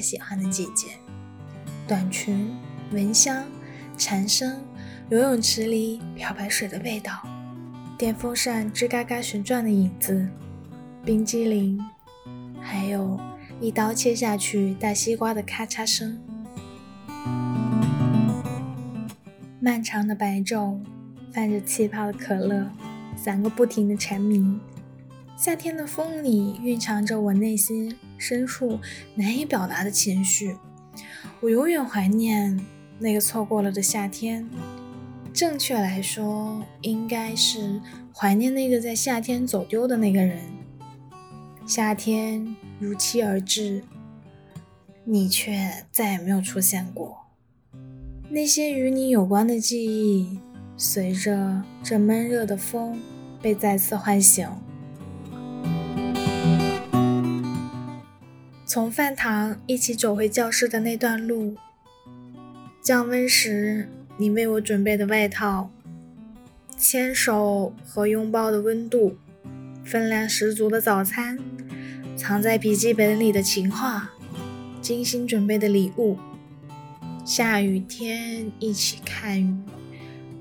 喜欢的季节。短裙、蚊香、蝉声，游泳池里漂白水的味道，电风扇吱嘎嘎旋转的影子，冰激凌，还有一刀切下去大西瓜的咔嚓声。漫长的白昼，泛着气泡的可乐，三个不停的蝉鸣。夏天的风里蕴藏着我内心深处难以表达的情绪。我永远怀念那个错过了的夏天。正确来说，应该是怀念那个在夏天走丢的那个人。夏天如期而至，你却再也没有出现过。那些与你有关的记忆，随着这闷热的风被再次唤醒。从饭堂一起走回教室的那段路，降温时你为我准备的外套，牵手和拥抱的温度，分量十足的早餐，藏在笔记本里的情话，精心准备的礼物，下雨天一起看雨，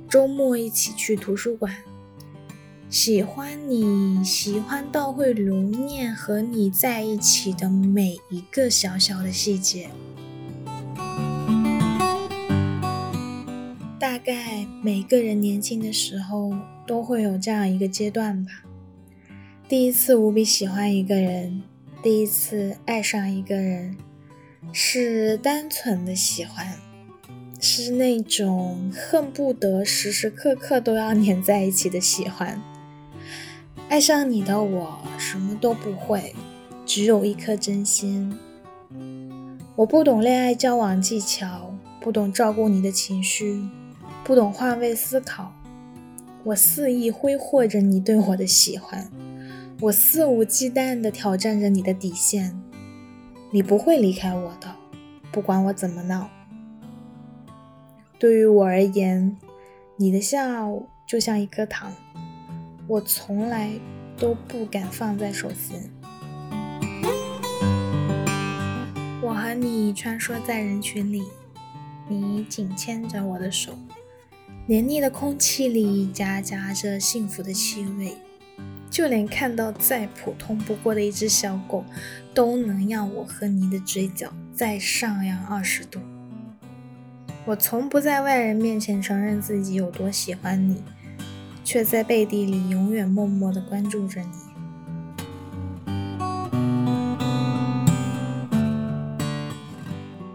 周末一起去图书馆。喜欢你，喜欢到会留念和你在一起的每一个小小的细节。大概每个人年轻的时候都会有这样一个阶段吧：第一次无比喜欢一个人，第一次爱上一个人，是单纯的喜欢，是那种恨不得时时刻刻都要黏在一起的喜欢。爱上你的我什么都不会，只有一颗真心。我不懂恋爱交往技巧，不懂照顾你的情绪，不懂换位思考。我肆意挥霍着你对我的喜欢，我肆无忌惮地挑战着你的底线。你不会离开我的，不管我怎么闹。对于我而言，你的笑就像一颗糖。我从来都不敢放在手心。我和你穿梭在人群里，你紧牵着我的手，黏腻的空气里夹杂着幸福的气味，就连看到再普通不过的一只小狗，都能让我和你的嘴角再上扬二十度。我从不在外人面前承认自己有多喜欢你。却在背地里永远默默的关注着你。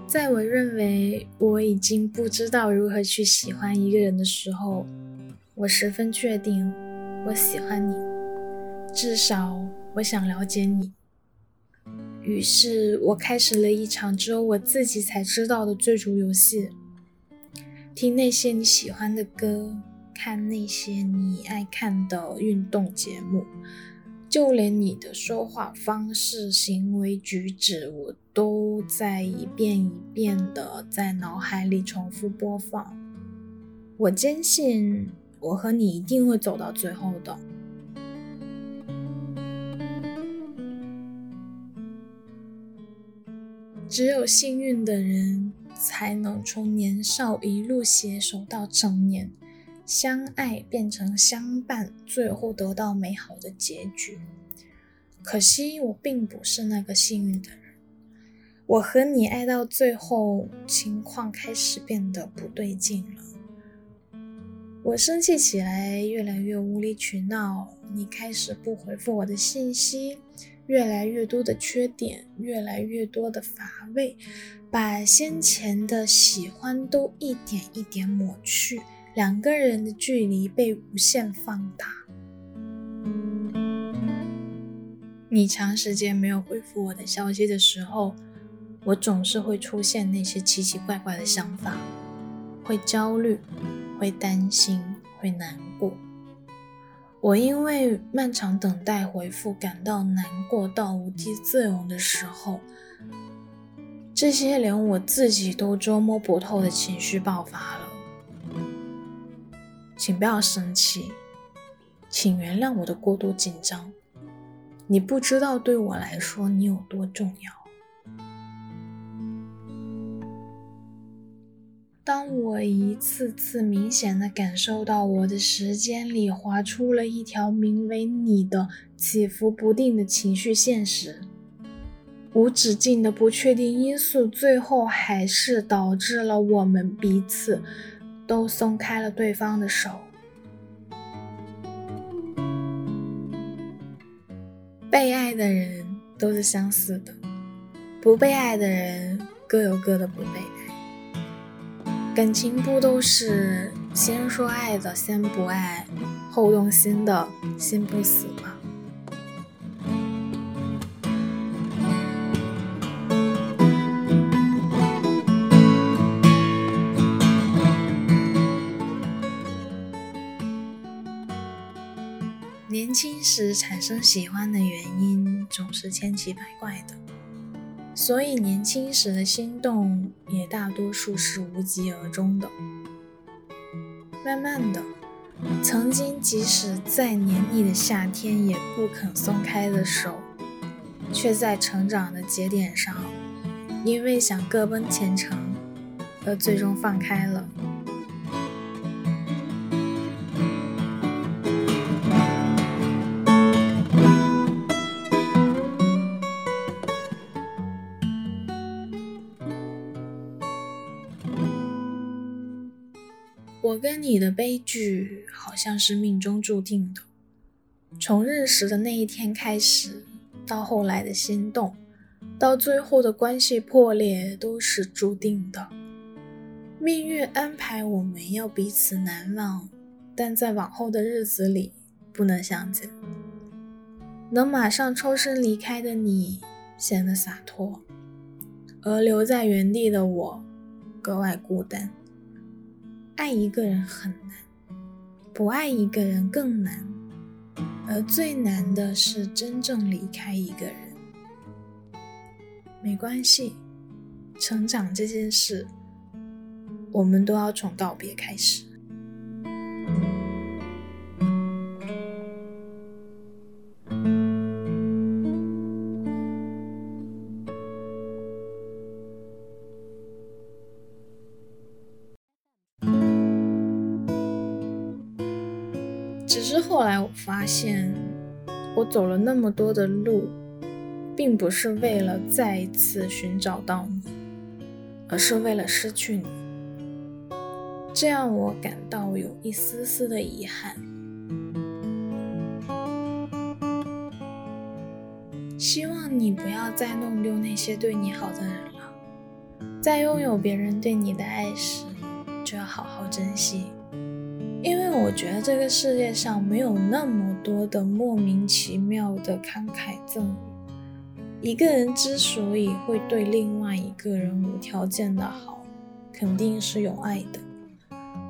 在我认为我已经不知道如何去喜欢一个人的时候，我十分确定我喜欢你，至少我想了解你。于是我开始了一场只有我自己才知道的追逐游戏，听那些你喜欢的歌。看那些你爱看的运动节目，就连你的说话方式、行为举止，我都在一遍一遍的在脑海里重复播放。我坚信，我和你一定会走到最后的。只有幸运的人，才能从年少一路携手到成年。相爱变成相伴，最后得到美好的结局。可惜我并不是那个幸运的人。我和你爱到最后，情况开始变得不对劲了。我生气起来越来越无理取闹，你开始不回复我的信息，越来越多的缺点，越来越多的乏味，把先前的喜欢都一点一点抹去。两个人的距离被无限放大。你长时间没有回复我的消息的时候，我总是会出现那些奇奇怪怪的想法，会焦虑，会担心，会难过。我因为漫长等待回复感到难过到无地自容的时候，这些连我自己都捉摸不透的情绪爆发了。请不要生气请原谅我的过度紧张。你不知道对我来说你有多重要。当我一次次明显的感受到我的时间里划出了一条名为你的起伏不定的情绪线时无止境的不确定因素最后还是导致了我们彼此都松开了对方的手。被爱的人都是相似的，不被爱的人各有各的不被爱。感情不都是先说爱的先不爱，后动心的心不死吗？年轻时产生喜欢的原因总是千奇百怪的，所以年轻时的心动也大多数是无疾而终的。慢慢的，曾经即使再黏腻的夏天也不肯松开的手，却在成长的节点上，因为想各奔前程，而最终放开了。跟你的悲剧好像是命中注定的，从认识的那一天开始，到后来的心动，到最后的关系破裂，都是注定的。命运安排我们要彼此难忘，但在往后的日子里不能相见。能马上抽身离开的你显得洒脱，而留在原地的我格外孤单。爱一个人很难，不爱一个人更难，而最难的是真正离开一个人。没关系，成长这件事，我们都要从告别开始。只是后来我发现，我走了那么多的路，并不是为了再一次寻找到你，而是为了失去你。这让我感到有一丝丝的遗憾。希望你不要再弄丢那些对你好的人了，在拥有别人对你的爱时，就要好好珍惜。因为我觉得这个世界上没有那么多的莫名其妙的慷慨赠予。一个人之所以会对另外一个人无条件的好，肯定是有爱的。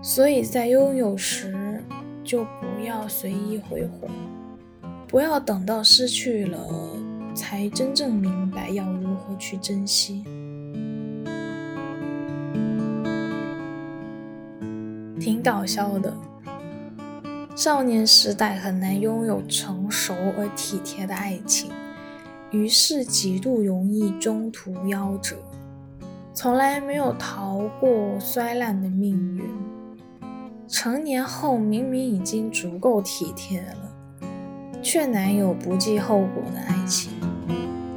所以在拥有时，就不要随意挥霍，不要等到失去了才真正明白要如何去珍惜。挺搞笑的。少年时代很难拥有成熟而体贴的爱情，于是极度容易中途夭折，从来没有逃过衰烂的命运。成年后明明已经足够体贴了，却难有不计后果的爱情，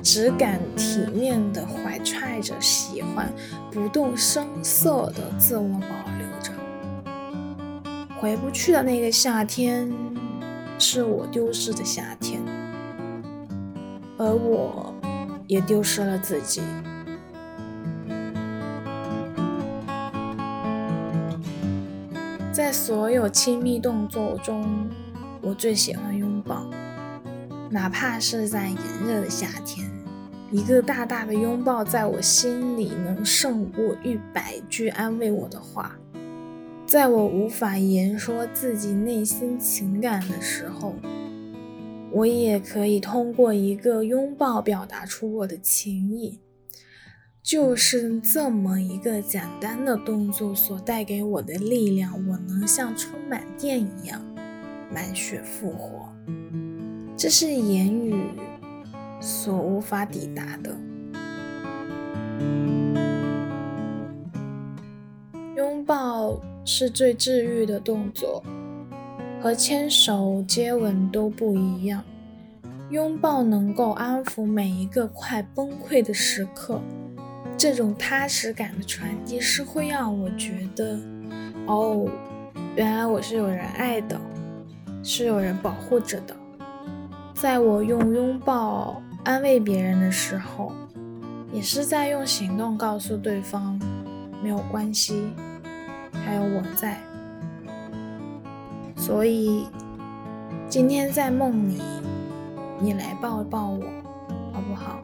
只敢体面的怀揣着喜欢，不动声色的自我保留。回不去的那个夏天，是我丢失的夏天，而我也丢失了自己。在所有亲密动作中，我最喜欢拥抱，哪怕是在炎热的夏天，一个大大的拥抱，在我心里能胜过一百句安慰我的话。在我无法言说自己内心情感的时候，我也可以通过一个拥抱表达出我的情意。就是这么一个简单的动作所带给我的力量，我能像充满电一样满血复活。这是言语所无法抵达的。拥抱是最治愈的动作，和牵手、接吻都不一样。拥抱能够安抚每一个快崩溃的时刻，这种踏实感的传递是会让我觉得，哦，原来我是有人爱的，是有人保护着的。在我用拥抱安慰别人的时候，也是在用行动告诉对方没有关系，还有我在。所以今天在梦里。你来抱抱我，好不好？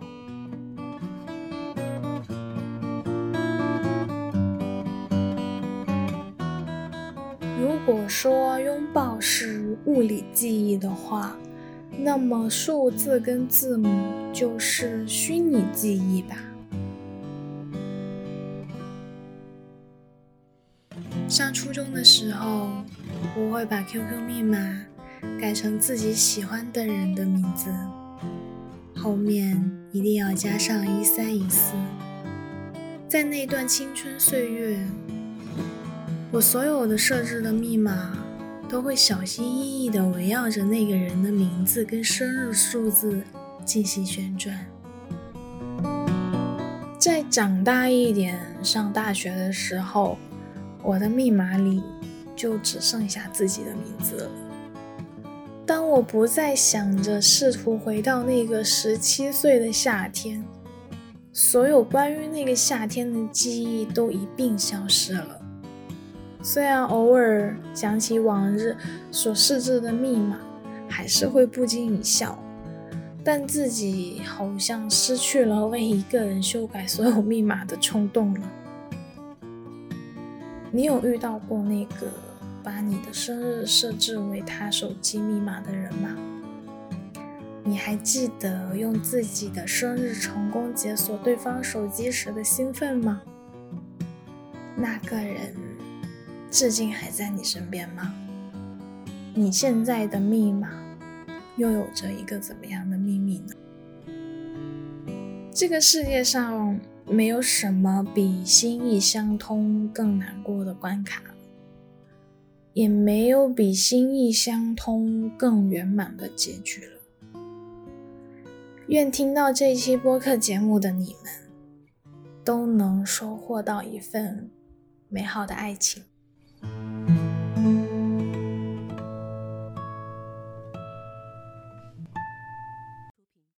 如果说拥抱是物理记忆的话，那么数字跟字母就是虚拟记忆吧。上初中的时候，我会把 QQ 密码。改成自己喜欢的人的名字，后面一定要加上一三一四。在那段青春岁月，我所有的设置的密码都会小心翼翼地围绕着那个人的名字跟生日数字进行旋转。在长大一点，上大学的时候，我的密码里就只剩下自己的名字了。当我不再想着试图回到那个十七岁的夏天，所有关于那个夏天的记忆都一并消失了。虽然偶尔想起往日所设置的密码，还是会不禁一笑，但自己好像失去了为一个人修改所有密码的冲动了。你有遇到过那个？把你的生日设置为他手机密码的人吗？你还记得用自己的生日成功解锁对方手机时的兴奋吗？那个人至今还在你身边吗？你现在的密码又有着一个怎么样的秘密呢？这个世界上没有什么比心意相通更难过的关卡。也没有比心意相通更圆满的结局了。愿听到这期播客节目的你们，都能收获到一份美好的爱情。